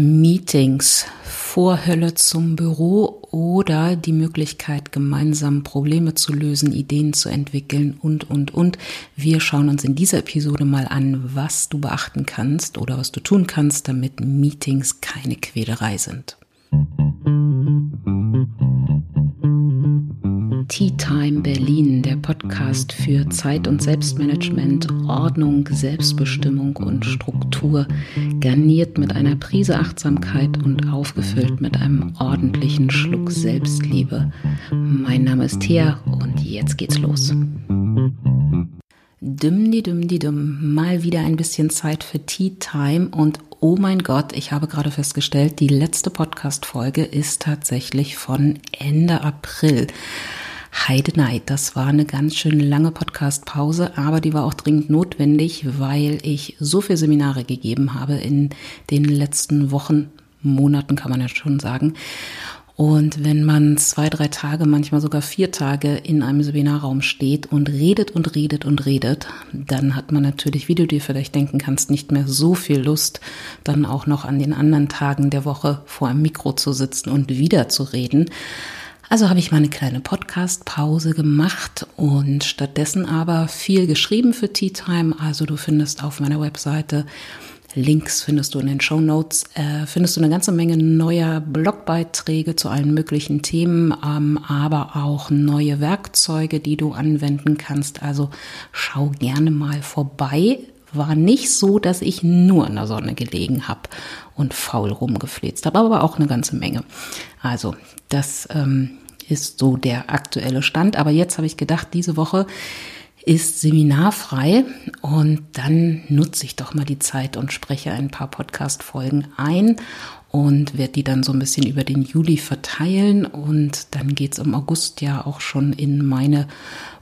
Meetings, Vorhölle zum Büro oder die Möglichkeit, gemeinsam Probleme zu lösen, Ideen zu entwickeln und, und, und. Wir schauen uns in dieser Episode mal an, was du beachten kannst oder was du tun kannst, damit Meetings keine Quälerei sind. Tea Time Berlin, der Podcast für Zeit- und Selbstmanagement, Ordnung, Selbstbestimmung und Struktur, garniert mit einer Prise Achtsamkeit und aufgefüllt mit einem ordentlichen Schluck Selbstliebe. Mein Name ist Thea und jetzt geht's los. Düm die düm die düm, mal wieder ein bisschen Zeit für Tea Time und oh mein Gott, ich habe gerade festgestellt, die letzte Podcast Folge ist tatsächlich von Ende April. Heidenei, das war eine ganz schön lange Podcast-Pause, aber die war auch dringend notwendig, weil ich so viele Seminare gegeben habe in den letzten Wochen, Monaten kann man ja schon sagen. Und wenn man zwei, drei Tage, manchmal sogar vier Tage in einem Seminarraum steht und redet und redet und redet, dann hat man natürlich, wie du dir vielleicht denken kannst, nicht mehr so viel Lust, dann auch noch an den anderen Tagen der Woche vor einem Mikro zu sitzen und wieder zu reden. Also habe ich mal eine kleine Podcast-Pause gemacht und stattdessen aber viel geschrieben für Tea Time. Also du findest auf meiner Webseite Links findest du in den Show Notes, äh, findest du eine ganze Menge neuer Blogbeiträge zu allen möglichen Themen, ähm, aber auch neue Werkzeuge, die du anwenden kannst. Also schau gerne mal vorbei. War nicht so, dass ich nur in der Sonne gelegen habe und faul rumgefläzt habe, aber auch eine ganze Menge. Also das ähm, ist so der aktuelle Stand. Aber jetzt habe ich gedacht, diese Woche ist seminarfrei und dann nutze ich doch mal die Zeit und spreche ein paar Podcast-Folgen ein und werde die dann so ein bisschen über den Juli verteilen und dann geht's im August ja auch schon in meine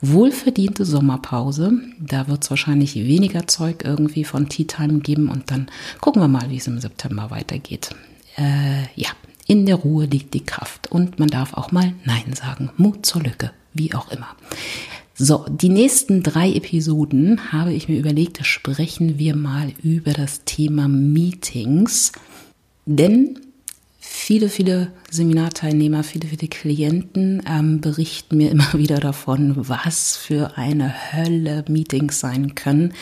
wohlverdiente Sommerpause. Da wird's wahrscheinlich weniger Zeug irgendwie von Tea Time geben und dann gucken wir mal, wie es im September weitergeht. Äh, ja, in der Ruhe liegt die Kraft und man darf auch mal Nein sagen. Mut zur Lücke, wie auch immer. So, die nächsten drei Episoden habe ich mir überlegt, sprechen wir mal über das Thema Meetings. Denn viele, viele Seminarteilnehmer, viele, viele Klienten ähm, berichten mir immer wieder davon, was für eine Hölle Meetings sein können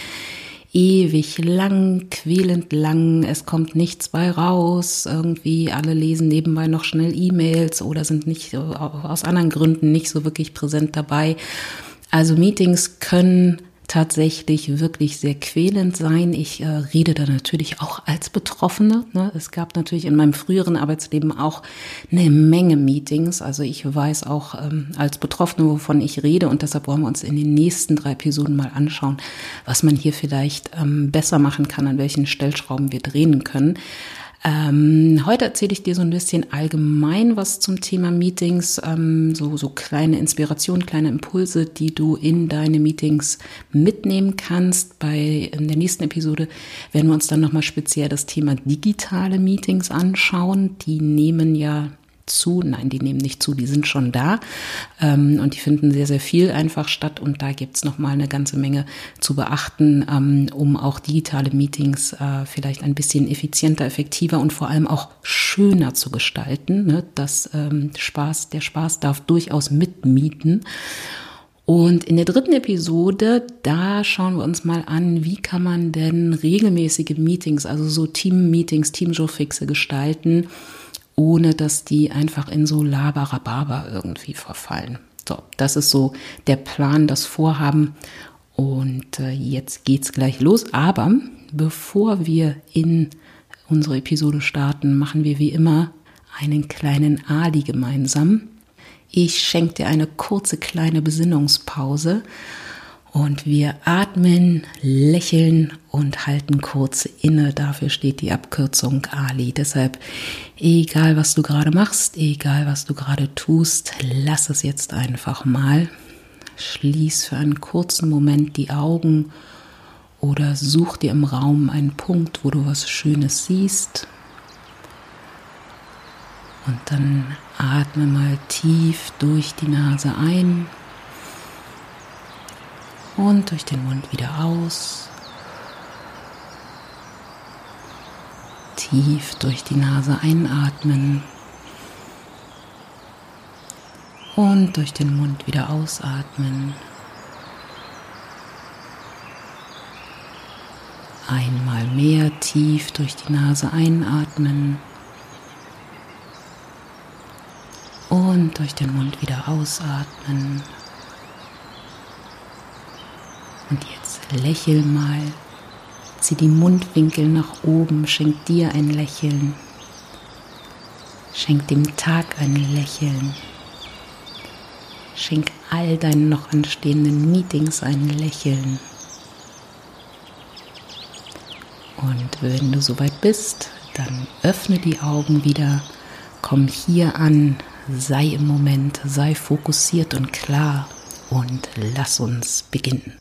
ewig lang, quälend lang, es kommt nichts bei raus, irgendwie alle lesen nebenbei noch schnell E-Mails oder sind nicht aus anderen Gründen nicht so wirklich präsent dabei. Also Meetings können tatsächlich wirklich sehr quälend sein. Ich äh, rede da natürlich auch als Betroffene. Ne? Es gab natürlich in meinem früheren Arbeitsleben auch eine Menge Meetings. Also ich weiß auch ähm, als Betroffene, wovon ich rede und deshalb wollen wir uns in den nächsten drei Episoden mal anschauen, was man hier vielleicht ähm, besser machen kann, an welchen Stellschrauben wir drehen können. Ähm, heute erzähle ich dir so ein bisschen allgemein was zum Thema Meetings, ähm, so, so kleine Inspirationen, kleine Impulse, die du in deine Meetings mitnehmen kannst. Bei in der nächsten Episode werden wir uns dann nochmal speziell das Thema digitale Meetings anschauen. Die nehmen ja zu. Nein, die nehmen nicht zu, die sind schon da ähm, und die finden sehr, sehr viel einfach statt und da gibt's noch mal eine ganze Menge zu beachten, ähm, um auch digitale Meetings äh, vielleicht ein bisschen effizienter, effektiver und vor allem auch schöner zu gestalten. Ne? Das ähm, Spaß, der Spaß darf durchaus mitmieten. Und in der dritten Episode, da schauen wir uns mal an, wie kann man denn regelmäßige Meetings, also so Team-Meetings, Team-Showfixe gestalten, ohne dass die einfach in so Labarababa irgendwie verfallen. So, das ist so der Plan, das Vorhaben. Und äh, jetzt geht's gleich los. Aber bevor wir in unsere Episode starten, machen wir wie immer einen kleinen Ali gemeinsam. Ich schenke dir eine kurze kleine Besinnungspause und wir atmen, lächeln und halten kurz inne. Dafür steht die Abkürzung Ali. Deshalb, egal was du gerade machst, egal was du gerade tust, lass es jetzt einfach mal. Schließ für einen kurzen Moment die Augen oder such dir im Raum einen Punkt, wo du was Schönes siehst. Und dann atme mal tief durch die Nase ein und durch den Mund wieder aus. Tief durch die Nase einatmen und durch den Mund wieder ausatmen. Einmal mehr tief durch die Nase einatmen und durch den Mund wieder ausatmen. Und jetzt lächel mal, zieh die Mundwinkel nach oben, schenk dir ein Lächeln, schenk dem Tag ein Lächeln, schenk all deinen noch anstehenden Meetings ein Lächeln. Und wenn du soweit bist, dann öffne die Augen wieder, komm hier an, sei im Moment, sei fokussiert und klar. Und lass uns beginnen.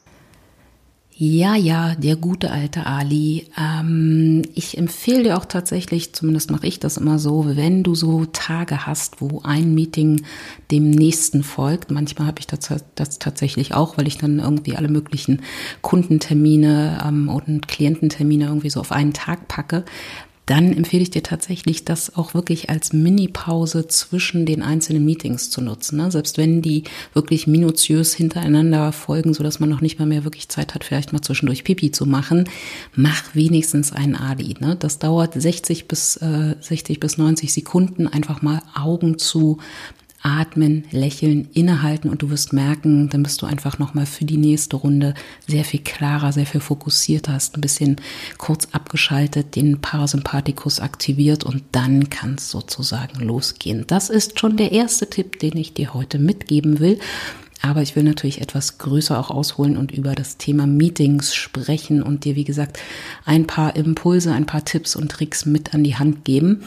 Ja, ja, der gute alte Ali. Ähm, ich empfehle dir auch tatsächlich, zumindest mache ich das immer so, wenn du so Tage hast, wo ein Meeting dem nächsten folgt. Manchmal habe ich das, das tatsächlich auch, weil ich dann irgendwie alle möglichen Kundentermine ähm, und Kliententermine irgendwie so auf einen Tag packe dann empfehle ich dir tatsächlich, das auch wirklich als Mini-Pause zwischen den einzelnen Meetings zu nutzen. Ne? Selbst wenn die wirklich minutiös hintereinander folgen, so dass man noch nicht mal mehr wirklich Zeit hat, vielleicht mal zwischendurch Pipi zu machen, mach wenigstens einen Ali. Ne? Das dauert 60 bis, äh, 60 bis 90 Sekunden, einfach mal Augen zu, atmen, lächeln, innehalten und du wirst merken, dann bist du einfach nochmal für die nächste Runde sehr viel klarer, sehr viel fokussierter, hast ein bisschen kurz abgeschaltet, den Parasympathikus aktiviert und dann kann es sozusagen losgehen. Das ist schon der erste Tipp, den ich dir heute mitgeben will. Aber ich will natürlich etwas größer auch ausholen und über das Thema Meetings sprechen und dir, wie gesagt, ein paar Impulse, ein paar Tipps und Tricks mit an die Hand geben,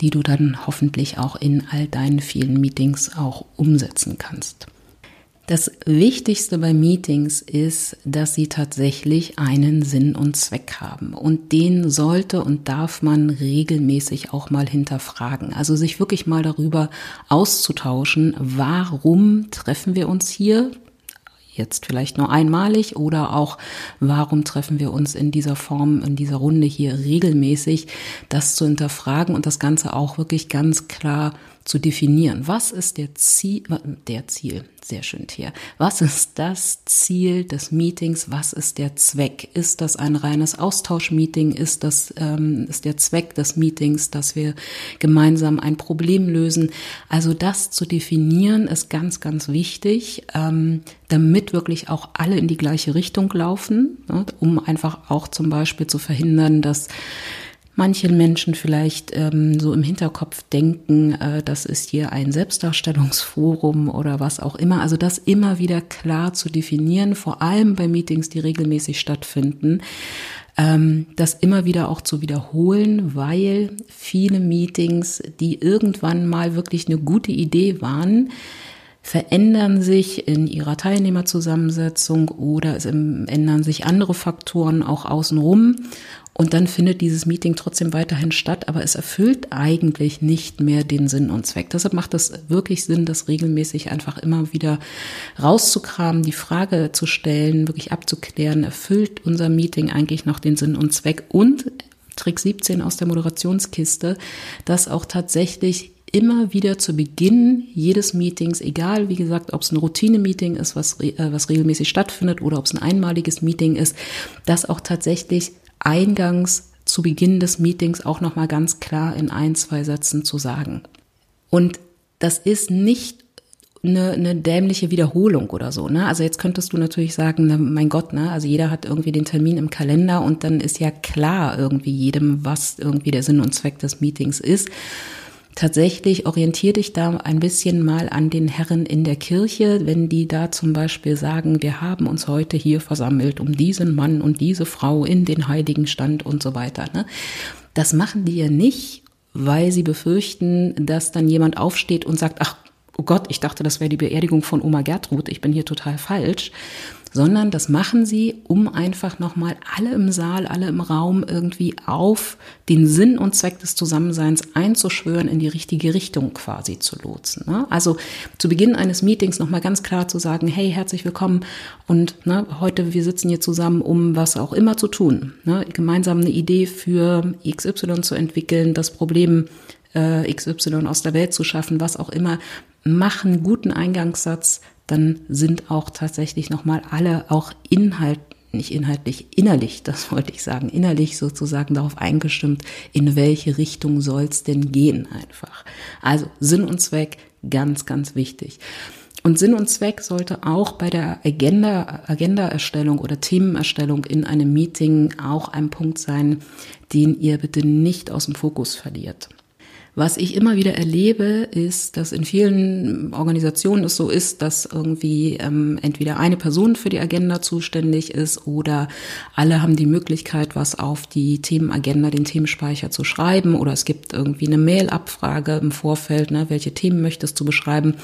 die du dann hoffentlich auch in all deinen vielen Meetings auch umsetzen kannst. Das Wichtigste bei Meetings ist, dass sie tatsächlich einen Sinn und Zweck haben. Und den sollte und darf man regelmäßig auch mal hinterfragen. Also sich wirklich mal darüber auszutauschen, warum treffen wir uns hier? Jetzt vielleicht nur einmalig oder auch, warum treffen wir uns in dieser Form, in dieser Runde hier regelmäßig, das zu hinterfragen und das Ganze auch wirklich ganz klar zu definieren. Was ist der Ziel, der Ziel, sehr schön hier. Was ist das Ziel des Meetings? Was ist der Zweck? Ist das ein reines Austauschmeeting? Ist das, ähm, ist der Zweck des Meetings, dass wir gemeinsam ein Problem lösen? Also das zu definieren ist ganz, ganz wichtig, ähm, damit wirklich auch alle in die gleiche Richtung laufen, ne, um einfach auch zum Beispiel zu verhindern, dass manche Menschen vielleicht ähm, so im Hinterkopf denken, äh, das ist hier ein Selbstdarstellungsforum oder was auch immer. Also das immer wieder klar zu definieren, vor allem bei Meetings, die regelmäßig stattfinden, ähm, das immer wieder auch zu wiederholen, weil viele Meetings, die irgendwann mal wirklich eine gute Idee waren, verändern sich in ihrer Teilnehmerzusammensetzung oder es ändern sich andere Faktoren auch außenrum. Und dann findet dieses Meeting trotzdem weiterhin statt, aber es erfüllt eigentlich nicht mehr den Sinn und Zweck. Deshalb macht es wirklich Sinn, das regelmäßig einfach immer wieder rauszukramen, die Frage zu stellen, wirklich abzuklären, erfüllt unser Meeting eigentlich noch den Sinn und Zweck und Trick 17 aus der Moderationskiste, dass auch tatsächlich immer wieder zu Beginn jedes Meetings, egal wie gesagt, ob es ein Routine-Meeting ist, was, äh, was regelmäßig stattfindet oder ob es ein einmaliges Meeting ist, dass auch tatsächlich eingangs zu Beginn des Meetings auch nochmal ganz klar in ein, zwei Sätzen zu sagen. Und das ist nicht eine, eine dämliche Wiederholung oder so. Ne? Also jetzt könntest du natürlich sagen, na, mein Gott, ne? also jeder hat irgendwie den Termin im Kalender und dann ist ja klar irgendwie jedem, was irgendwie der Sinn und Zweck des Meetings ist tatsächlich orientiere dich da ein bisschen mal an den Herren in der Kirche, wenn die da zum Beispiel sagen, wir haben uns heute hier versammelt, um diesen Mann und diese Frau in den heiligen Stand und so weiter. Ne? Das machen die ja nicht, weil sie befürchten, dass dann jemand aufsteht und sagt, ach, oh Gott, ich dachte, das wäre die Beerdigung von Oma Gertrud, ich bin hier total falsch, sondern das machen sie, um einfach nochmal alle im Saal, alle im Raum irgendwie auf den Sinn und Zweck des Zusammenseins einzuschwören, in die richtige Richtung quasi zu lotsen. Ne? Also zu Beginn eines Meetings nochmal ganz klar zu sagen, hey, herzlich willkommen und ne, heute, wir sitzen hier zusammen, um was auch immer zu tun. Ne? Gemeinsam eine Idee für XY zu entwickeln, das Problem äh, XY aus der Welt zu schaffen, was auch immer. Machen guten Eingangssatz, dann sind auch tatsächlich nochmal alle auch Inhalt, nicht inhaltlich, innerlich, das wollte ich sagen, innerlich sozusagen darauf eingestimmt, in welche Richtung soll es denn gehen einfach. Also Sinn und Zweck, ganz, ganz wichtig. Und Sinn und Zweck sollte auch bei der Agenda, Agenda-Erstellung oder Themenerstellung in einem Meeting auch ein Punkt sein, den ihr bitte nicht aus dem Fokus verliert. Was ich immer wieder erlebe, ist, dass in vielen Organisationen es so ist, dass irgendwie ähm, entweder eine Person für die Agenda zuständig ist oder alle haben die Möglichkeit, was auf die Themenagenda, den Themenspeicher zu schreiben oder es gibt irgendwie eine Mail-Abfrage im Vorfeld, ne, welche Themen möchtest du beschreiben.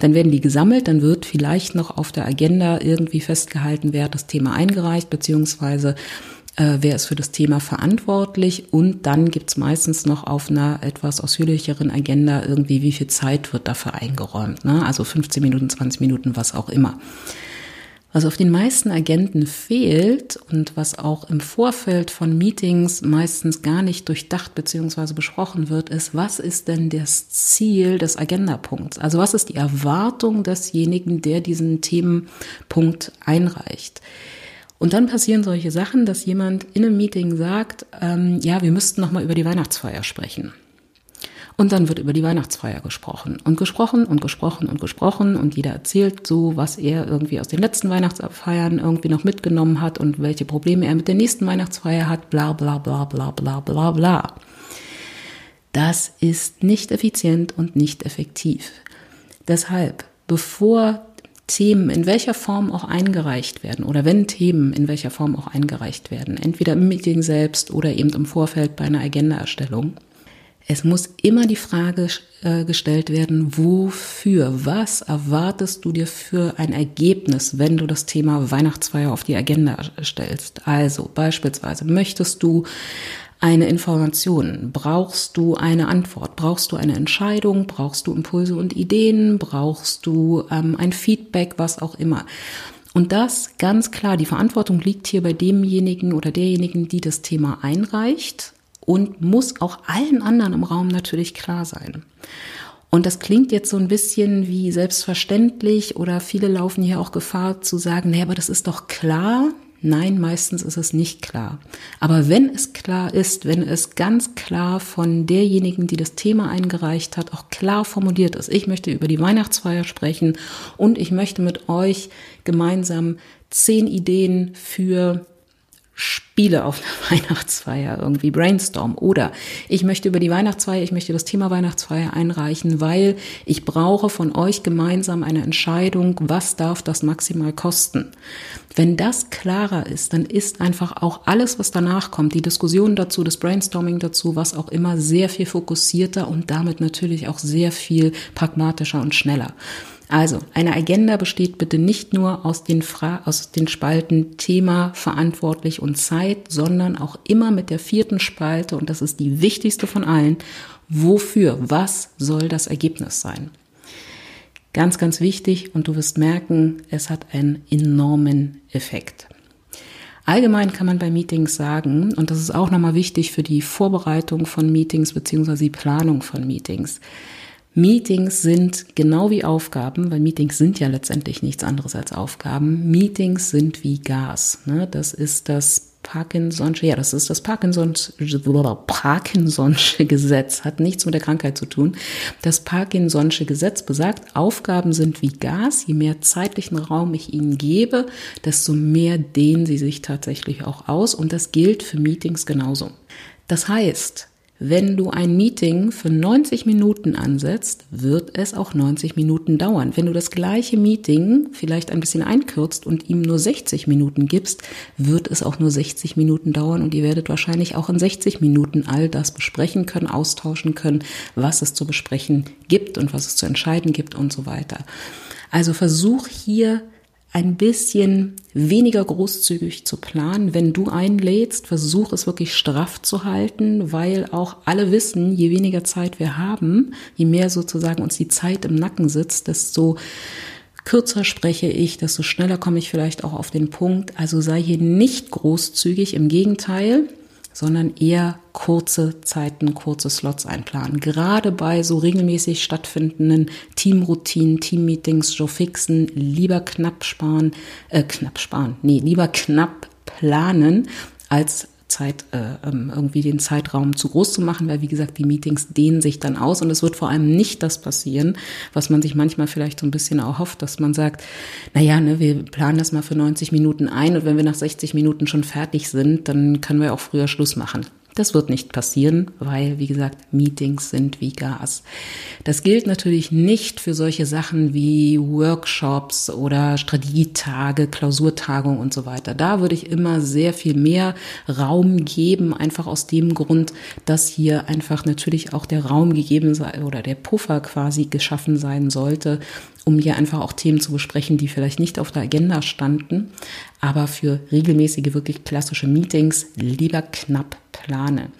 Dann werden die gesammelt, dann wird vielleicht noch auf der Agenda irgendwie festgehalten, wer hat das Thema eingereicht, beziehungsweise äh, wer ist für das Thema verantwortlich und dann gibt's meistens noch auf einer etwas ausführlicheren Agenda irgendwie, wie viel Zeit wird dafür eingeräumt. Ne? Also 15 Minuten, 20 Minuten, was auch immer. Was auf den meisten Agenten fehlt und was auch im Vorfeld von Meetings meistens gar nicht durchdacht bzw. besprochen wird, ist, was ist denn das Ziel des Agendapunkts? Also was ist die Erwartung desjenigen, der diesen Themenpunkt einreicht? Und dann passieren solche Sachen, dass jemand in einem Meeting sagt, ähm, ja, wir müssten noch mal über die Weihnachtsfeier sprechen. Und dann wird über die Weihnachtsfeier gesprochen und gesprochen und gesprochen und gesprochen und jeder erzählt so, was er irgendwie aus den letzten Weihnachtsfeiern irgendwie noch mitgenommen hat und welche Probleme er mit der nächsten Weihnachtsfeier hat, bla bla bla bla bla bla bla. Das ist nicht effizient und nicht effektiv. Deshalb, bevor Themen in welcher Form auch eingereicht werden oder wenn Themen in welcher Form auch eingereicht werden, entweder im Meeting selbst oder eben im Vorfeld bei einer Agendaerstellung. Es muss immer die Frage äh, gestellt werden, wofür, was erwartest du dir für ein Ergebnis, wenn du das Thema Weihnachtsfeier auf die Agenda stellst? Also beispielsweise möchtest du eine Information? Brauchst du eine Antwort? Brauchst du eine Entscheidung? Brauchst du Impulse und Ideen? Brauchst du ähm, ein Feedback, was auch immer? Und das ganz klar, die Verantwortung liegt hier bei demjenigen oder derjenigen, die das Thema einreicht und muss auch allen anderen im Raum natürlich klar sein. Und das klingt jetzt so ein bisschen wie selbstverständlich oder viele laufen hier auch Gefahr zu sagen, nee, aber das ist doch klar, Nein, meistens ist es nicht klar. Aber wenn es klar ist, wenn es ganz klar von derjenigen, die das Thema eingereicht hat, auch klar formuliert ist, ich möchte über die Weihnachtsfeier sprechen und ich möchte mit euch gemeinsam zehn Ideen für Spiele auf einer Weihnachtsfeier irgendwie brainstorm oder ich möchte über die Weihnachtsfeier, ich möchte das Thema Weihnachtsfeier einreichen, weil ich brauche von euch gemeinsam eine Entscheidung, was darf das maximal kosten. Wenn das klarer ist, dann ist einfach auch alles, was danach kommt, die Diskussion dazu, das Brainstorming dazu, was auch immer, sehr viel fokussierter und damit natürlich auch sehr viel pragmatischer und schneller. Also, eine Agenda besteht bitte nicht nur aus den, Fra aus den Spalten Thema, verantwortlich und Zeit, sondern auch immer mit der vierten Spalte, und das ist die wichtigste von allen, wofür, was soll das Ergebnis sein? Ganz, ganz wichtig und du wirst merken, es hat einen enormen Effekt. Allgemein kann man bei Meetings sagen, und das ist auch nochmal wichtig für die Vorbereitung von Meetings beziehungsweise die Planung von Meetings, Meetings sind genau wie Aufgaben, weil Meetings sind ja letztendlich nichts anderes als Aufgaben. Meetings sind wie Gas. Ne? Das ist das Parkinson'sche, ja, das ist das Parkinson'sche, Parkinson'sche Gesetz, hat nichts mit der Krankheit zu tun. Das Parkinson'sche Gesetz besagt, Aufgaben sind wie Gas. Je mehr zeitlichen Raum ich ihnen gebe, desto mehr dehnen sie sich tatsächlich auch aus. Und das gilt für Meetings genauso. Das heißt, wenn du ein Meeting für 90 Minuten ansetzt, wird es auch 90 Minuten dauern. Wenn du das gleiche Meeting vielleicht ein bisschen einkürzt und ihm nur 60 Minuten gibst, wird es auch nur 60 Minuten dauern und ihr werdet wahrscheinlich auch in 60 Minuten all das besprechen können, austauschen können, was es zu besprechen gibt und was es zu entscheiden gibt und so weiter. Also versuch hier ein bisschen weniger großzügig zu planen. Wenn du einlädst, versuch es wirklich straff zu halten, weil auch alle wissen, je weniger Zeit wir haben, je mehr sozusagen uns die Zeit im Nacken sitzt, desto kürzer spreche ich, desto schneller komme ich vielleicht auch auf den Punkt. Also sei hier nicht großzügig, im Gegenteil, sondern eher kurze Zeiten, kurze Slots einplanen. Gerade bei so regelmäßig stattfindenden Teamroutinen, Teammeetings, Joe Fixen, lieber knapp sparen, äh, knapp sparen, nee, lieber knapp planen, als Zeit, äh, ähm, irgendwie den Zeitraum zu groß zu machen, weil wie gesagt, die Meetings dehnen sich dann aus und es wird vor allem nicht das passieren, was man sich manchmal vielleicht so ein bisschen auch hofft, dass man sagt, na ja, ne, wir planen das mal für 90 Minuten ein und wenn wir nach 60 Minuten schon fertig sind, dann können wir auch früher Schluss machen. Das wird nicht passieren, weil, wie gesagt, Meetings sind wie Gas. Das gilt natürlich nicht für solche Sachen wie Workshops oder Strategietage, Klausurtagung und so weiter. Da würde ich immer sehr viel mehr Raum geben, einfach aus dem Grund, dass hier einfach natürlich auch der Raum gegeben sei oder der Puffer quasi geschaffen sein sollte, um hier einfach auch Themen zu besprechen, die vielleicht nicht auf der Agenda standen, aber für regelmäßige, wirklich klassische Meetings lieber knapp plane.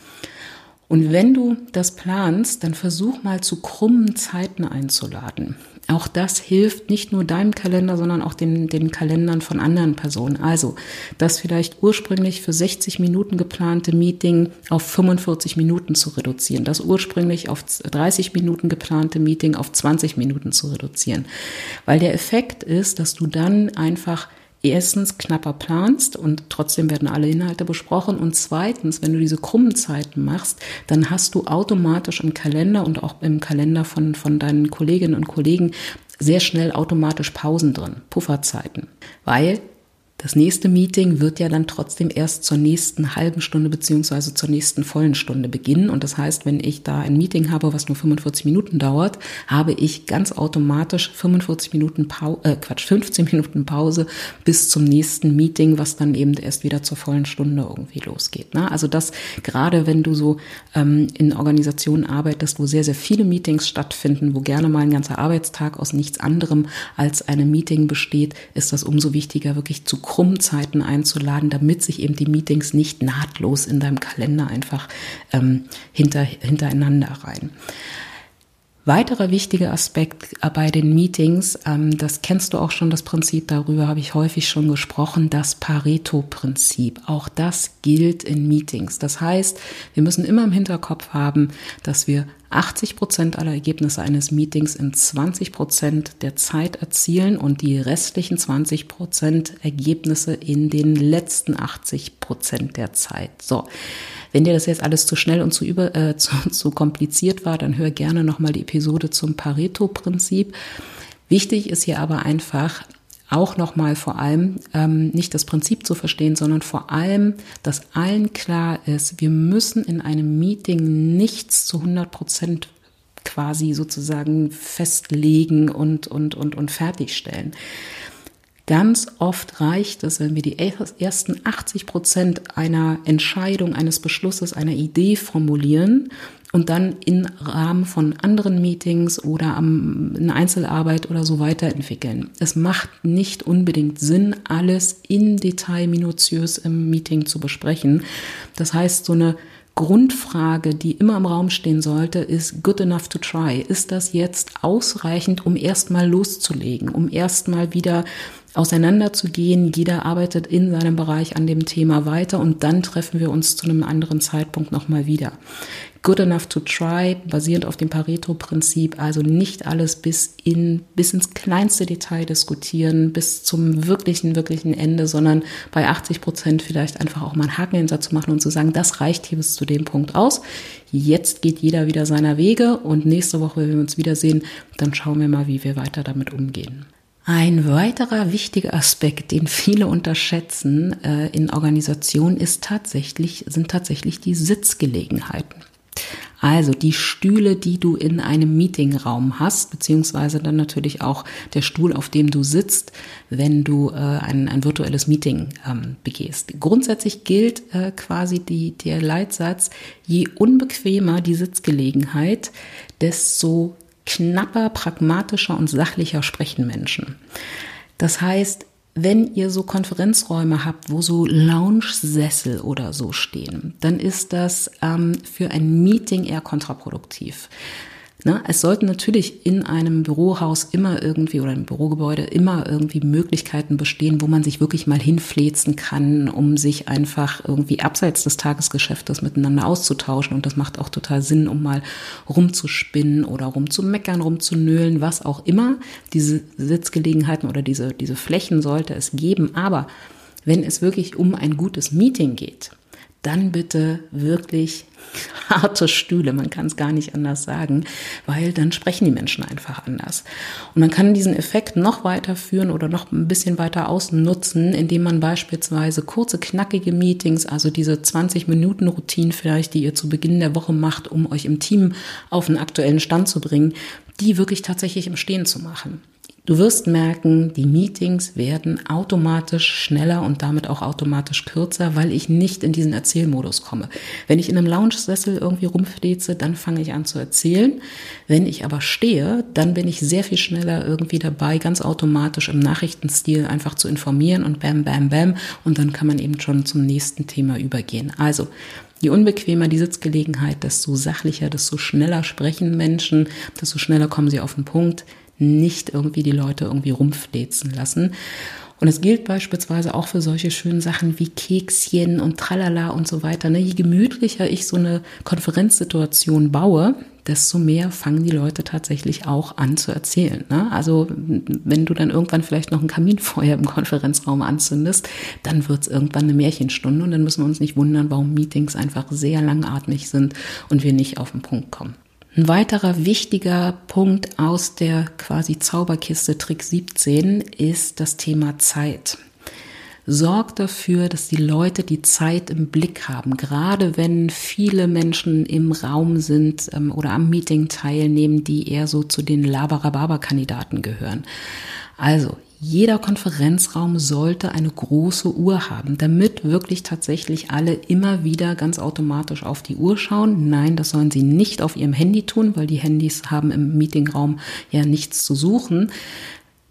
Und wenn du das planst, dann versuch mal zu krummen Zeiten einzuladen. Auch das hilft nicht nur deinem Kalender, sondern auch den, den Kalendern von anderen Personen. Also das vielleicht ursprünglich für 60 Minuten geplante Meeting auf 45 Minuten zu reduzieren, das ursprünglich auf 30 Minuten geplante Meeting auf 20 Minuten zu reduzieren. Weil der Effekt ist, dass du dann einfach erstens knapper planst und trotzdem werden alle Inhalte besprochen und zweitens, wenn du diese krummen Zeiten machst, dann hast du automatisch im Kalender und auch im Kalender von, von deinen Kolleginnen und Kollegen sehr schnell automatisch Pausen drin, Pufferzeiten, weil das nächste Meeting wird ja dann trotzdem erst zur nächsten halben Stunde beziehungsweise zur nächsten vollen Stunde beginnen. Und das heißt, wenn ich da ein Meeting habe, was nur 45 Minuten dauert, habe ich ganz automatisch 45 Minuten Pause, äh Quatsch, 15 Minuten Pause bis zum nächsten Meeting, was dann eben erst wieder zur vollen Stunde irgendwie losgeht. Ne? Also das gerade, wenn du so ähm, in Organisationen arbeitest, wo sehr, sehr viele Meetings stattfinden, wo gerne mal ein ganzer Arbeitstag aus nichts anderem als einem Meeting besteht, ist das umso wichtiger, wirklich zu Krummzeiten einzuladen, damit sich eben die Meetings nicht nahtlos in deinem Kalender einfach ähm, hinter, hintereinander rein. Weiterer wichtiger Aspekt bei den Meetings, ähm, das kennst du auch schon, das Prinzip, darüber habe ich häufig schon gesprochen, das Pareto-Prinzip. Auch das gilt in Meetings. Das heißt, wir müssen immer im Hinterkopf haben, dass wir 80 Prozent aller Ergebnisse eines Meetings in 20 Prozent der Zeit erzielen und die restlichen 20 Prozent Ergebnisse in den letzten 80 Prozent der Zeit. So. Wenn dir das jetzt alles zu schnell und zu, über, äh, zu, zu kompliziert war, dann hör gerne nochmal die Episode zum Pareto-Prinzip. Wichtig ist hier aber einfach, auch nochmal vor allem ähm, nicht das Prinzip zu verstehen, sondern vor allem, dass allen klar ist, wir müssen in einem Meeting nichts zu 100 Prozent quasi sozusagen festlegen und, und, und, und fertigstellen. Ganz oft reicht es, wenn wir die ersten 80 Prozent einer Entscheidung, eines Beschlusses, einer Idee formulieren und dann im Rahmen von anderen Meetings oder in Einzelarbeit oder so weiterentwickeln. Es macht nicht unbedingt Sinn, alles in Detail minutiös im Meeting zu besprechen. Das heißt, so eine Grundfrage, die immer im Raum stehen sollte, ist good enough to try. Ist das jetzt ausreichend, um erstmal loszulegen, um erstmal wieder auseinanderzugehen. Jeder arbeitet in seinem Bereich an dem Thema weiter und dann treffen wir uns zu einem anderen Zeitpunkt nochmal wieder. Good enough to try, basierend auf dem Pareto-Prinzip, also nicht alles bis in, bis ins kleinste Detail diskutieren, bis zum wirklichen, wirklichen Ende, sondern bei 80 Prozent vielleicht einfach auch mal einen Haken hinter zu machen und zu sagen, das reicht hier bis zu dem Punkt aus. Jetzt geht jeder wieder seiner Wege und nächste Woche, wenn wir uns wiedersehen, dann schauen wir mal, wie wir weiter damit umgehen. Ein weiterer wichtiger Aspekt, den viele unterschätzen äh, in Organisationen, ist tatsächlich, sind tatsächlich die Sitzgelegenheiten. Also die Stühle, die du in einem Meetingraum hast, beziehungsweise dann natürlich auch der Stuhl, auf dem du sitzt, wenn du äh, ein, ein virtuelles Meeting ähm, begehst. Grundsätzlich gilt äh, quasi die, der Leitsatz, je unbequemer die Sitzgelegenheit, desto knapper, pragmatischer und sachlicher sprechen Menschen. Das heißt, wenn ihr so Konferenzräume habt, wo so Lounge-Sessel oder so stehen, dann ist das ähm, für ein Meeting eher kontraproduktiv. Ne? Es sollten natürlich in einem Bürohaus immer irgendwie oder im Bürogebäude immer irgendwie Möglichkeiten bestehen, wo man sich wirklich mal hinflezen kann, um sich einfach irgendwie abseits des Tagesgeschäftes miteinander auszutauschen. Und das macht auch total Sinn, um mal rumzuspinnen oder rumzumeckern, rumzunölen, was auch immer. Diese Sitzgelegenheiten oder diese, diese Flächen sollte es geben. Aber wenn es wirklich um ein gutes Meeting geht, dann bitte wirklich harte Stühle. Man kann es gar nicht anders sagen, weil dann sprechen die Menschen einfach anders. Und man kann diesen Effekt noch weiterführen oder noch ein bisschen weiter ausnutzen, indem man beispielsweise kurze, knackige Meetings, also diese 20 Minuten Routine vielleicht, die ihr zu Beginn der Woche macht, um euch im Team auf einen aktuellen Stand zu bringen, die wirklich tatsächlich im Stehen zu machen. Du wirst merken, die Meetings werden automatisch schneller und damit auch automatisch kürzer, weil ich nicht in diesen Erzählmodus komme. Wenn ich in einem Lounge-Sessel irgendwie rumfleze, dann fange ich an zu erzählen. Wenn ich aber stehe, dann bin ich sehr viel schneller irgendwie dabei, ganz automatisch im Nachrichtenstil einfach zu informieren und bam, bam, bam. Und dann kann man eben schon zum nächsten Thema übergehen. Also, Je unbequemer die Sitzgelegenheit, desto sachlicher, desto schneller sprechen Menschen, desto schneller kommen sie auf den Punkt nicht irgendwie die Leute irgendwie rumflezen lassen. Und es gilt beispielsweise auch für solche schönen Sachen wie Kekschen und Tralala und so weiter. Ne? Je gemütlicher ich so eine Konferenzsituation baue, desto mehr fangen die Leute tatsächlich auch an zu erzählen. Ne? Also wenn du dann irgendwann vielleicht noch ein Kaminfeuer im Konferenzraum anzündest, dann wird es irgendwann eine Märchenstunde und dann müssen wir uns nicht wundern, warum Meetings einfach sehr langatmig sind und wir nicht auf den Punkt kommen. Ein weiterer wichtiger Punkt aus der quasi Zauberkiste Trick 17 ist das Thema Zeit. Sorgt dafür, dass die Leute die Zeit im Blick haben, gerade wenn viele Menschen im Raum sind ähm, oder am Meeting teilnehmen, die eher so zu den Labarababa-Kandidaten gehören. Also jeder Konferenzraum sollte eine große Uhr haben, damit wirklich tatsächlich alle immer wieder ganz automatisch auf die Uhr schauen. Nein, das sollen sie nicht auf ihrem Handy tun, weil die Handys haben im Meetingraum ja nichts zu suchen,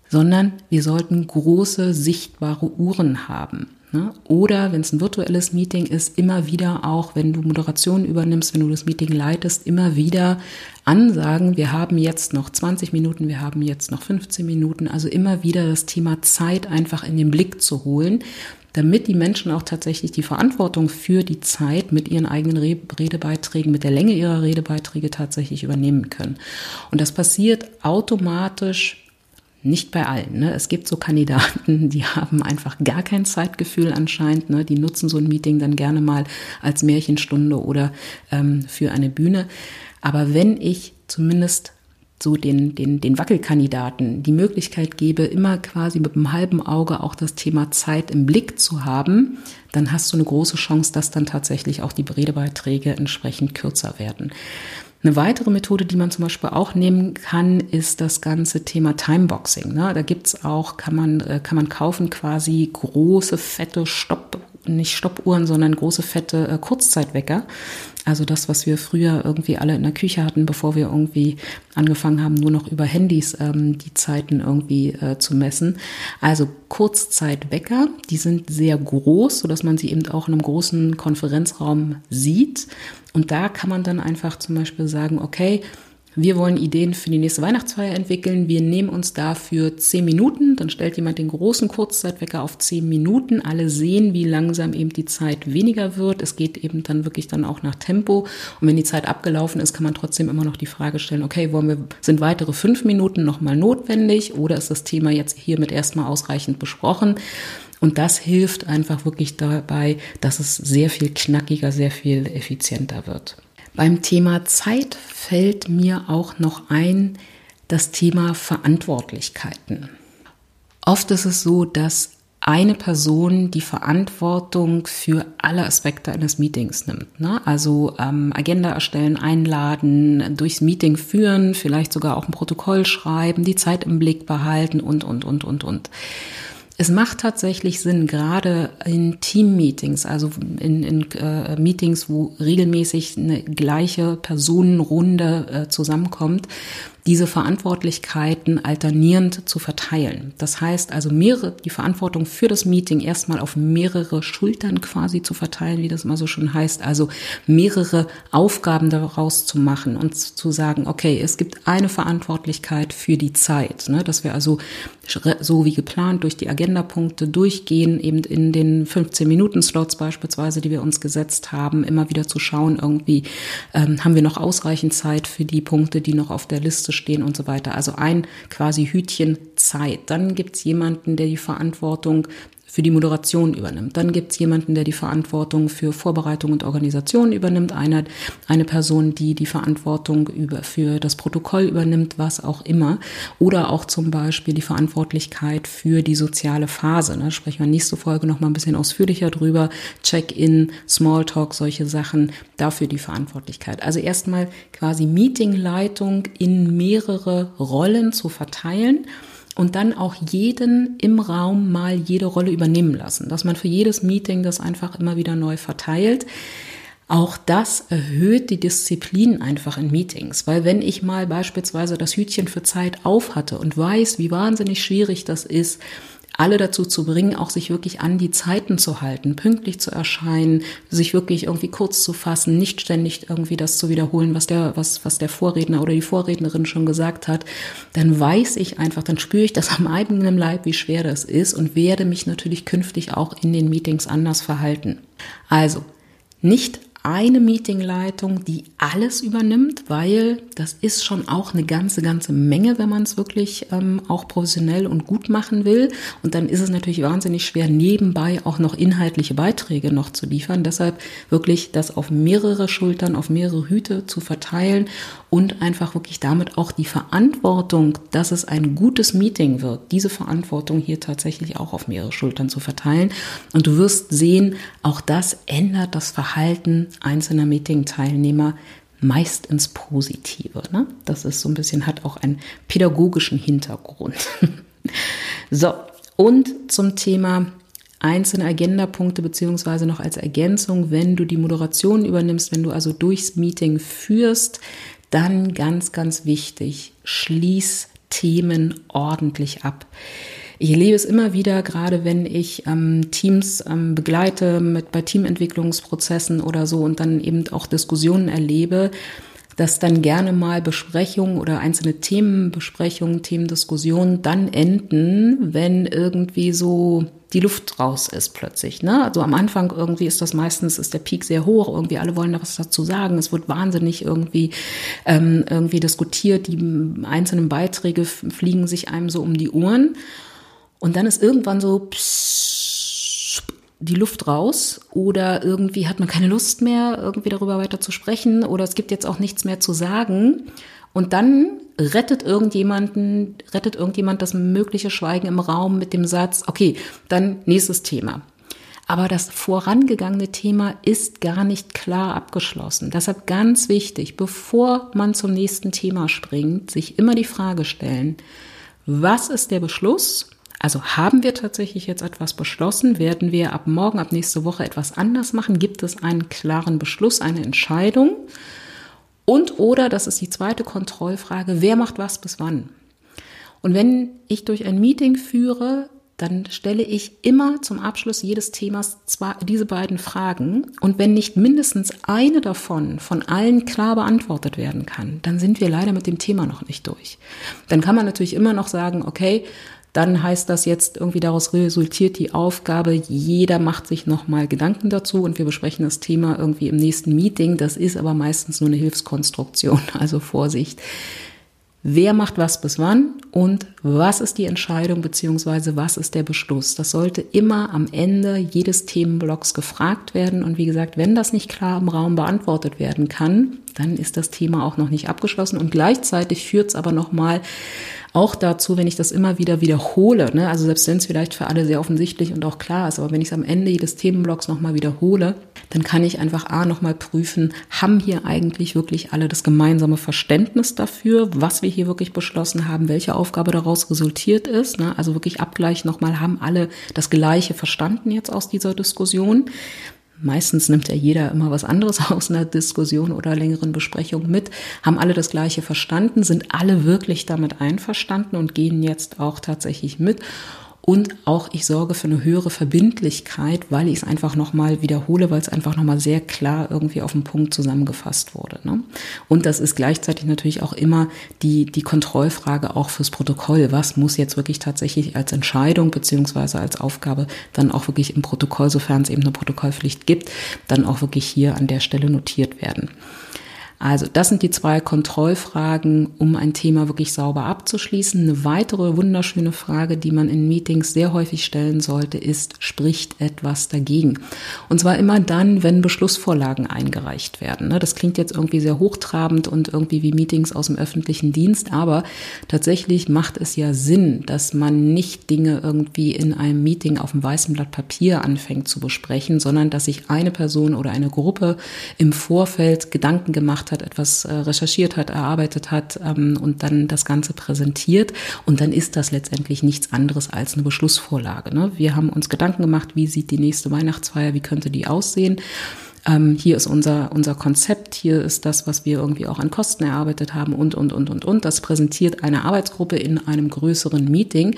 sondern wir sollten große sichtbare Uhren haben. Ne? Oder wenn es ein virtuelles Meeting ist, immer wieder auch, wenn du Moderation übernimmst, wenn du das Meeting leitest, immer wieder ansagen, wir haben jetzt noch 20 Minuten, wir haben jetzt noch 15 Minuten. Also immer wieder das Thema Zeit einfach in den Blick zu holen, damit die Menschen auch tatsächlich die Verantwortung für die Zeit mit ihren eigenen Redebeiträgen, mit der Länge ihrer Redebeiträge tatsächlich übernehmen können. Und das passiert automatisch nicht bei allen. Ne? Es gibt so Kandidaten, die haben einfach gar kein Zeitgefühl anscheinend. Ne? Die nutzen so ein Meeting dann gerne mal als Märchenstunde oder ähm, für eine Bühne. Aber wenn ich zumindest so den, den, den Wackelkandidaten die Möglichkeit gebe, immer quasi mit einem halben Auge auch das Thema Zeit im Blick zu haben, dann hast du eine große Chance, dass dann tatsächlich auch die Redebeiträge entsprechend kürzer werden. Eine weitere Methode, die man zum Beispiel auch nehmen kann, ist das ganze Thema Timeboxing. Ne? Da gibt's auch, kann man, äh, kann man kaufen quasi große, fette Stopp, nicht Stoppuhren, sondern große, fette äh, Kurzzeitwecker. Also das, was wir früher irgendwie alle in der Küche hatten, bevor wir irgendwie angefangen haben, nur noch über Handys ähm, die Zeiten irgendwie äh, zu messen. Also Kurzzeitwecker, die sind sehr groß, sodass man sie eben auch in einem großen Konferenzraum sieht. Und da kann man dann einfach zum Beispiel sagen, okay, wir wollen Ideen für die nächste Weihnachtsfeier entwickeln. Wir nehmen uns dafür zehn Minuten. Dann stellt jemand den großen Kurzzeitwecker auf zehn Minuten. Alle sehen, wie langsam eben die Zeit weniger wird. Es geht eben dann wirklich dann auch nach Tempo. Und wenn die Zeit abgelaufen ist, kann man trotzdem immer noch die Frage stellen, okay, wollen wir, sind weitere fünf Minuten nochmal notwendig oder ist das Thema jetzt hiermit erstmal ausreichend besprochen? Und das hilft einfach wirklich dabei, dass es sehr viel knackiger, sehr viel effizienter wird. Beim Thema Zeit fällt mir auch noch ein das Thema Verantwortlichkeiten. Oft ist es so, dass eine Person die Verantwortung für alle Aspekte eines Meetings nimmt. Ne? Also ähm, Agenda erstellen, einladen, durchs Meeting führen, vielleicht sogar auch ein Protokoll schreiben, die Zeit im Blick behalten und, und, und, und, und. Es macht tatsächlich Sinn, gerade in Team-Meetings, also in, in äh, Meetings, wo regelmäßig eine gleiche Personenrunde äh, zusammenkommt, diese Verantwortlichkeiten alternierend zu verteilen. Das heißt also mehrere, die Verantwortung für das Meeting erstmal auf mehrere Schultern quasi zu verteilen, wie das immer so schön heißt, also mehrere Aufgaben daraus zu machen und zu sagen, okay, es gibt eine Verantwortlichkeit für die Zeit, ne, dass wir also so wie geplant durch die Agendapunkte durchgehen, eben in den 15 Minuten Slots beispielsweise, die wir uns gesetzt haben, immer wieder zu schauen, irgendwie ähm, haben wir noch ausreichend Zeit für die Punkte, die noch auf der Liste stehen und so weiter. Also ein quasi Hütchen Zeit. Dann gibt's jemanden, der die Verantwortung für die Moderation übernimmt. Dann gibt es jemanden, der die Verantwortung für Vorbereitung und Organisation übernimmt. Eine, eine Person, die die Verantwortung über, für das Protokoll übernimmt, was auch immer. Oder auch zum Beispiel die Verantwortlichkeit für die soziale Phase. Da sprechen wir nächste Folge noch mal ein bisschen ausführlicher drüber. Check-in, Smalltalk, solche Sachen. Dafür die Verantwortlichkeit. Also erstmal quasi Meetingleitung in mehrere Rollen zu verteilen und dann auch jeden im Raum mal jede Rolle übernehmen lassen, dass man für jedes Meeting das einfach immer wieder neu verteilt. Auch das erhöht die Disziplin einfach in Meetings, weil wenn ich mal beispielsweise das Hütchen für Zeit auf hatte und weiß, wie wahnsinnig schwierig das ist, alle dazu zu bringen, auch sich wirklich an die Zeiten zu halten, pünktlich zu erscheinen, sich wirklich irgendwie kurz zu fassen, nicht ständig irgendwie das zu wiederholen, was der, was, was der Vorredner oder die Vorrednerin schon gesagt hat, dann weiß ich einfach, dann spüre ich das am eigenen Leib, wie schwer das ist und werde mich natürlich künftig auch in den Meetings anders verhalten. Also, nicht eine Meetingleitung, die alles übernimmt, weil das ist schon auch eine ganze, ganze Menge, wenn man es wirklich ähm, auch professionell und gut machen will. Und dann ist es natürlich wahnsinnig schwer, nebenbei auch noch inhaltliche Beiträge noch zu liefern. Deshalb wirklich das auf mehrere Schultern, auf mehrere Hüte zu verteilen und einfach wirklich damit auch die Verantwortung, dass es ein gutes Meeting wird, diese Verantwortung hier tatsächlich auch auf mehrere Schultern zu verteilen. Und du wirst sehen, auch das ändert das Verhalten einzelner Meeting-Teilnehmer meist ins Positive. Ne? Das ist so ein bisschen, hat auch einen pädagogischen Hintergrund. so, und zum Thema einzelne Agendapunkte beziehungsweise noch als Ergänzung, wenn du die Moderation übernimmst, wenn du also durchs Meeting führst, dann ganz, ganz wichtig, schließ Themen ordentlich ab. Ich erlebe es immer wieder, gerade wenn ich ähm, Teams ähm, begleite mit bei Teamentwicklungsprozessen oder so und dann eben auch Diskussionen erlebe, dass dann gerne mal Besprechungen oder einzelne Themenbesprechungen, Themendiskussionen dann enden, wenn irgendwie so die Luft raus ist plötzlich. Ne? Also am Anfang irgendwie ist das meistens, ist der Peak sehr hoch, irgendwie alle wollen da was dazu sagen. Es wird wahnsinnig irgendwie, ähm, irgendwie diskutiert, die einzelnen Beiträge fliegen sich einem so um die Ohren. Und dann ist irgendwann so die Luft raus oder irgendwie hat man keine Lust mehr, irgendwie darüber weiter zu sprechen oder es gibt jetzt auch nichts mehr zu sagen. Und dann rettet irgendjemanden, rettet irgendjemand das mögliche Schweigen im Raum mit dem Satz, okay, dann nächstes Thema. Aber das vorangegangene Thema ist gar nicht klar abgeschlossen. Deshalb ganz wichtig, bevor man zum nächsten Thema springt, sich immer die Frage stellen, was ist der Beschluss also haben wir tatsächlich jetzt etwas beschlossen? Werden wir ab morgen, ab nächste Woche etwas anders machen? Gibt es einen klaren Beschluss, eine Entscheidung? Und oder, das ist die zweite Kontrollfrage, wer macht was bis wann? Und wenn ich durch ein Meeting führe, dann stelle ich immer zum Abschluss jedes Themas zwar diese beiden Fragen. Und wenn nicht mindestens eine davon von allen klar beantwortet werden kann, dann sind wir leider mit dem Thema noch nicht durch. Dann kann man natürlich immer noch sagen, okay, dann heißt das jetzt irgendwie daraus resultiert die Aufgabe, jeder macht sich nochmal Gedanken dazu und wir besprechen das Thema irgendwie im nächsten Meeting. Das ist aber meistens nur eine Hilfskonstruktion, also Vorsicht. Wer macht was bis wann und was ist die Entscheidung beziehungsweise was ist der Beschluss? Das sollte immer am Ende jedes Themenblocks gefragt werden. Und wie gesagt, wenn das nicht klar im Raum beantwortet werden kann, dann ist das Thema auch noch nicht abgeschlossen. Und gleichzeitig führt es aber nochmal auch dazu, wenn ich das immer wieder wiederhole, ne, also selbst wenn es vielleicht für alle sehr offensichtlich und auch klar ist, aber wenn ich es am Ende jedes Themenblocks nochmal wiederhole, dann kann ich einfach A nochmal prüfen, haben hier eigentlich wirklich alle das gemeinsame Verständnis dafür, was wir hier wirklich beschlossen haben, welche Aufgabe daraus resultiert ist. Ne? Also wirklich Abgleich nochmal, haben alle das Gleiche verstanden jetzt aus dieser Diskussion. Meistens nimmt ja jeder immer was anderes aus einer Diskussion oder längeren Besprechung mit, haben alle das Gleiche verstanden, sind alle wirklich damit einverstanden und gehen jetzt auch tatsächlich mit. Und auch ich sorge für eine höhere Verbindlichkeit, weil ich es einfach nochmal wiederhole, weil es einfach nochmal sehr klar irgendwie auf den Punkt zusammengefasst wurde. Ne? Und das ist gleichzeitig natürlich auch immer die, die Kontrollfrage auch fürs Protokoll. Was muss jetzt wirklich tatsächlich als Entscheidung beziehungsweise als Aufgabe dann auch wirklich im Protokoll, sofern es eben eine Protokollpflicht gibt, dann auch wirklich hier an der Stelle notiert werden. Also das sind die zwei Kontrollfragen, um ein Thema wirklich sauber abzuschließen. Eine weitere wunderschöne Frage, die man in Meetings sehr häufig stellen sollte, ist, spricht etwas dagegen? Und zwar immer dann, wenn Beschlussvorlagen eingereicht werden. Ne? Das klingt jetzt irgendwie sehr hochtrabend und irgendwie wie Meetings aus dem öffentlichen Dienst, aber tatsächlich macht es ja Sinn, dass man nicht Dinge irgendwie in einem Meeting auf dem weißen Blatt Papier anfängt zu besprechen, sondern dass sich eine Person oder eine Gruppe im Vorfeld Gedanken gemacht gemacht hat, etwas äh, recherchiert hat, erarbeitet hat ähm, und dann das Ganze präsentiert. Und dann ist das letztendlich nichts anderes als eine Beschlussvorlage. Ne? Wir haben uns Gedanken gemacht, wie sieht die nächste Weihnachtsfeier, wie könnte die aussehen. Ähm, hier ist unser, unser Konzept, hier ist das, was wir irgendwie auch an Kosten erarbeitet haben und, und, und, und, und. Das präsentiert eine Arbeitsgruppe in einem größeren Meeting.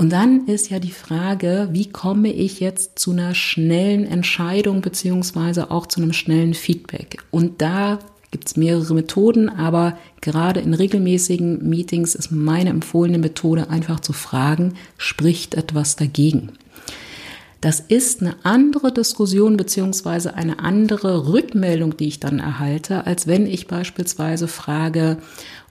Und dann ist ja die Frage, wie komme ich jetzt zu einer schnellen Entscheidung beziehungsweise auch zu einem schnellen Feedback? Und da gibt es mehrere Methoden, aber gerade in regelmäßigen Meetings ist meine empfohlene Methode einfach zu fragen, spricht etwas dagegen? Das ist eine andere Diskussion beziehungsweise eine andere Rückmeldung, die ich dann erhalte, als wenn ich beispielsweise frage,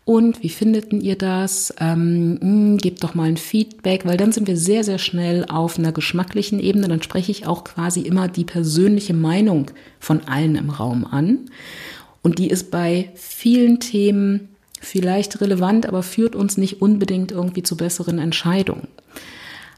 und wie findeten ihr das? Ähm, hm, gebt doch mal ein Feedback, weil dann sind wir sehr, sehr schnell auf einer geschmacklichen Ebene. Dann spreche ich auch quasi immer die persönliche Meinung von allen im Raum an. Und die ist bei vielen Themen vielleicht relevant, aber führt uns nicht unbedingt irgendwie zu besseren Entscheidungen.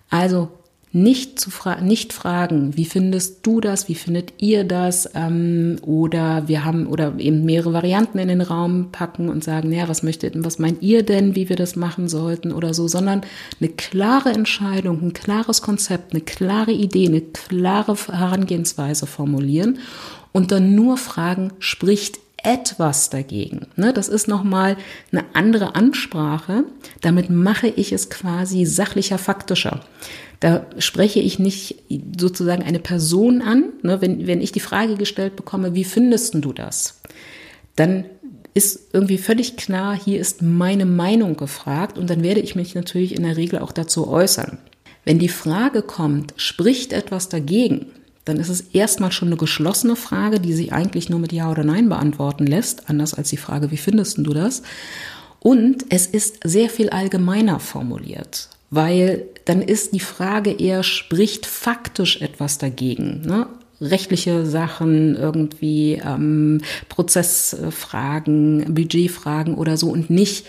Also nicht zu fra nicht fragen, wie findest du das, wie findet ihr das, ähm, oder wir haben oder eben mehrere Varianten in den Raum packen und sagen, ja, was möchtet, was meint ihr denn, wie wir das machen sollten oder so, sondern eine klare Entscheidung, ein klares Konzept, eine klare Idee, eine klare Herangehensweise formulieren und dann nur fragen, spricht etwas dagegen. Ne, das ist nochmal eine andere Ansprache. Damit mache ich es quasi sachlicher, faktischer. Da spreche ich nicht sozusagen eine Person an. Ne, wenn, wenn ich die Frage gestellt bekomme, wie findest du das? Dann ist irgendwie völlig klar, hier ist meine Meinung gefragt und dann werde ich mich natürlich in der Regel auch dazu äußern. Wenn die Frage kommt, spricht etwas dagegen, dann ist es erstmal schon eine geschlossene Frage, die sich eigentlich nur mit Ja oder Nein beantworten lässt, anders als die Frage, wie findest du das? Und es ist sehr viel allgemeiner formuliert, weil dann ist die Frage eher, spricht faktisch etwas dagegen? Ne? rechtliche Sachen, irgendwie ähm, Prozessfragen, Budgetfragen oder so und nicht,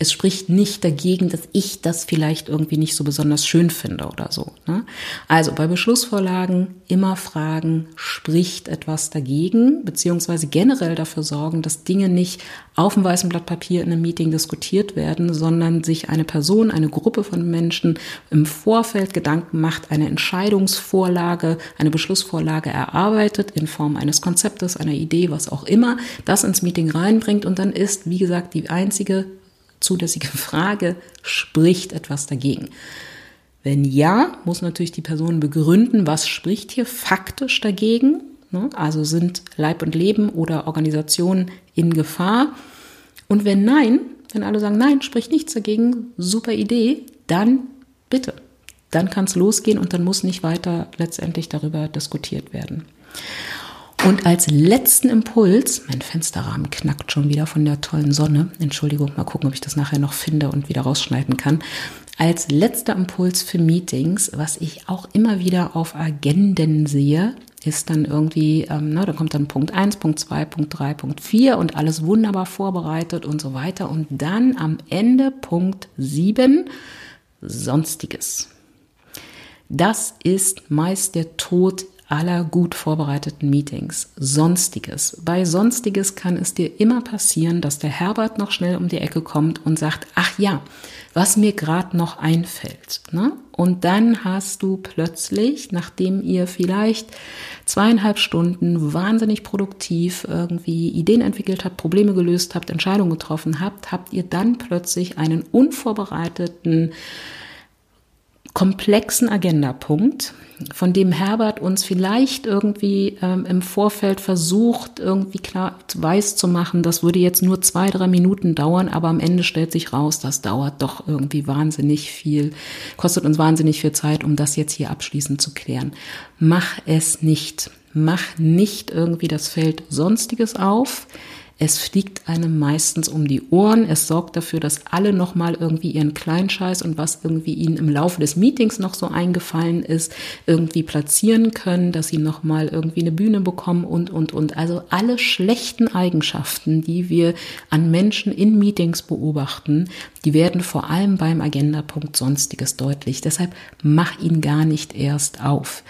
es spricht nicht dagegen, dass ich das vielleicht irgendwie nicht so besonders schön finde oder so. Ne? Also bei Beschlussvorlagen immer fragen, spricht etwas dagegen, beziehungsweise generell dafür sorgen, dass Dinge nicht auf dem weißen Blatt Papier in einem Meeting diskutiert werden, sondern sich eine Person, eine Gruppe von Menschen im Vorfeld Gedanken macht, eine Entscheidungsvorlage, eine Beschlussvorlage erarbeitet in Form eines Konzeptes, einer Idee, was auch immer, das ins Meeting reinbringt und dann ist, wie gesagt, die einzige zulässige Frage, spricht etwas dagegen? Wenn ja, muss natürlich die Person begründen, was spricht hier faktisch dagegen. Ne? Also sind Leib und Leben oder Organisationen in Gefahr. Und wenn nein, wenn alle sagen, nein, spricht nichts dagegen, super Idee, dann bitte. Dann kann es losgehen und dann muss nicht weiter letztendlich darüber diskutiert werden. Und als letzten Impuls, mein Fensterrahmen knackt schon wieder von der tollen Sonne. Entschuldigung, mal gucken, ob ich das nachher noch finde und wieder rausschneiden kann. Als letzter Impuls für Meetings, was ich auch immer wieder auf Agenden sehe, ist dann irgendwie, ähm, na, da kommt dann Punkt 1, Punkt 2, Punkt 3, Punkt 4 und alles wunderbar vorbereitet und so weiter. Und dann am Ende Punkt 7, Sonstiges. Das ist meist der Tod aller gut vorbereiteten Meetings. Sonstiges. Bei Sonstiges kann es dir immer passieren, dass der Herbert noch schnell um die Ecke kommt und sagt, ach ja, was mir gerade noch einfällt. Ne? Und dann hast du plötzlich, nachdem ihr vielleicht zweieinhalb Stunden wahnsinnig produktiv irgendwie Ideen entwickelt habt, Probleme gelöst habt, Entscheidungen getroffen habt, habt ihr dann plötzlich einen unvorbereiteten komplexen Agendapunkt, von dem Herbert uns vielleicht irgendwie ähm, im Vorfeld versucht, irgendwie klar weiß zu machen, das würde jetzt nur zwei, drei Minuten dauern, aber am Ende stellt sich raus, das dauert doch irgendwie wahnsinnig viel, kostet uns wahnsinnig viel Zeit, um das jetzt hier abschließend zu klären. Mach es nicht. Mach nicht irgendwie das Feld Sonstiges auf. Es fliegt einem meistens um die Ohren. Es sorgt dafür, dass alle nochmal irgendwie ihren Kleinscheiß und was irgendwie ihnen im Laufe des Meetings noch so eingefallen ist, irgendwie platzieren können, dass sie nochmal irgendwie eine Bühne bekommen und, und, und. Also alle schlechten Eigenschaften, die wir an Menschen in Meetings beobachten, die werden vor allem beim Agendapunkt Sonstiges deutlich. Deshalb mach ihn gar nicht erst auf.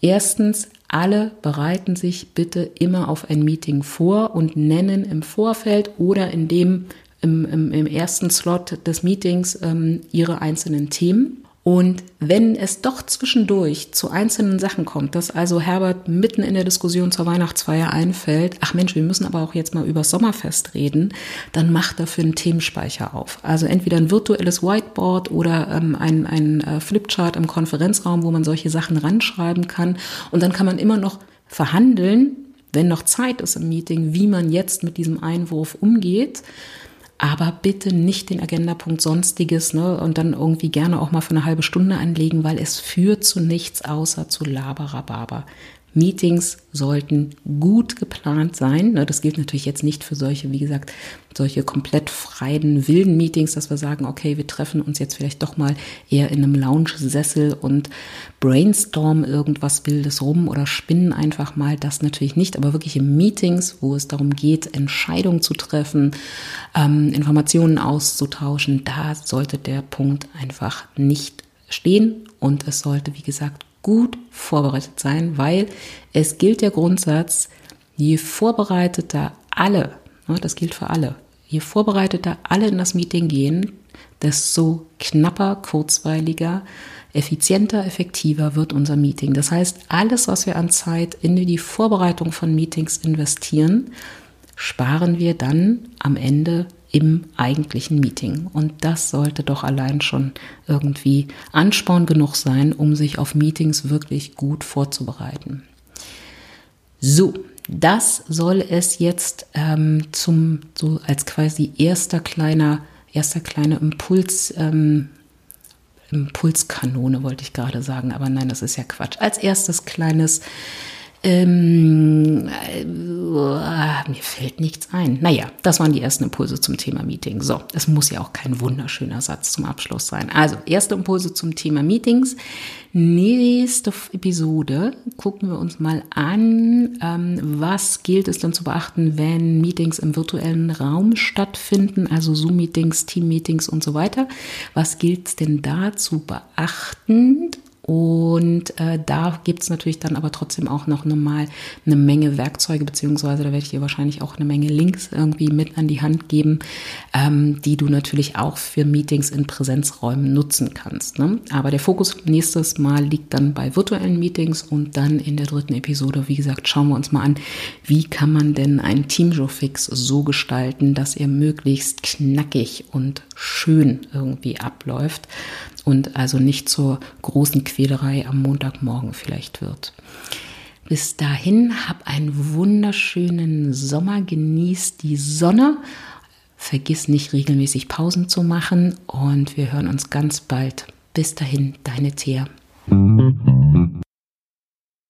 Erstens, alle bereiten sich bitte immer auf ein Meeting vor und nennen im Vorfeld oder in dem im, im, im ersten Slot des Meetings ähm, ihre einzelnen Themen. Und wenn es doch zwischendurch zu einzelnen Sachen kommt, dass also Herbert mitten in der Diskussion zur Weihnachtsfeier einfällt, ach Mensch, wir müssen aber auch jetzt mal über Sommerfest reden, dann macht dafür einen Themenspeicher auf. Also entweder ein virtuelles Whiteboard oder ähm, ein, ein äh, Flipchart im Konferenzraum, wo man solche Sachen ranschreiben kann. Und dann kann man immer noch verhandeln, wenn noch Zeit ist im Meeting, wie man jetzt mit diesem Einwurf umgeht aber bitte nicht den Agendapunkt Sonstiges ne, und dann irgendwie gerne auch mal für eine halbe Stunde anlegen, weil es führt zu nichts außer zu Laberababer. Meetings sollten gut geplant sein. Ne, das gilt natürlich jetzt nicht für solche, wie gesagt, solche komplett freien, wilden Meetings, dass wir sagen, okay, wir treffen uns jetzt vielleicht doch mal eher in einem Lounge-Sessel und brainstormen irgendwas Wildes rum oder spinnen einfach mal. Das natürlich nicht, aber wirklich in Meetings, wo es darum geht, Entscheidungen zu treffen, ähm, Informationen auszutauschen, da sollte der Punkt einfach nicht stehen und es sollte, wie gesagt, gut vorbereitet sein, weil es gilt der Grundsatz, je vorbereiteter alle, ne, das gilt für alle, je vorbereiteter alle in das Meeting gehen, desto knapper, kurzweiliger, effizienter, effektiver wird unser Meeting. Das heißt, alles, was wir an Zeit in die Vorbereitung von Meetings investieren, sparen wir dann am Ende im eigentlichen Meeting. Und das sollte doch allein schon irgendwie Ansporn genug sein, um sich auf Meetings wirklich gut vorzubereiten. So, das soll es jetzt ähm, zum so als quasi erster kleiner erster kleiner Impuls ähm, Impulskanone wollte ich gerade sagen, aber nein, das ist ja Quatsch. Als erstes kleines ähm, äh, mir fällt nichts ein. Naja, das waren die ersten Impulse zum Thema Meeting. So, es muss ja auch kein wunderschöner Satz zum Abschluss sein. Also, erste Impulse zum Thema Meetings. Nächste Episode gucken wir uns mal an, ähm, was gilt es denn zu beachten, wenn Meetings im virtuellen Raum stattfinden, also Zoom-Meetings, Team-Meetings und so weiter. Was gilt es denn da zu beachten? Und äh, da gibt's natürlich dann aber trotzdem auch noch mal eine Menge Werkzeuge, beziehungsweise da werde ich dir wahrscheinlich auch eine Menge Links irgendwie mit an die Hand geben, ähm, die du natürlich auch für Meetings in Präsenzräumen nutzen kannst. Ne? Aber der Fokus nächstes Mal liegt dann bei virtuellen Meetings und dann in der dritten Episode, wie gesagt, schauen wir uns mal an, wie kann man denn einen Teamshow-Fix so gestalten, dass er möglichst knackig und schön irgendwie abläuft und also nicht zur großen Quälerei am Montagmorgen vielleicht wird. Bis dahin, hab einen wunderschönen Sommer, genieß die Sonne, vergiss nicht regelmäßig Pausen zu machen und wir hören uns ganz bald. Bis dahin, deine Thea.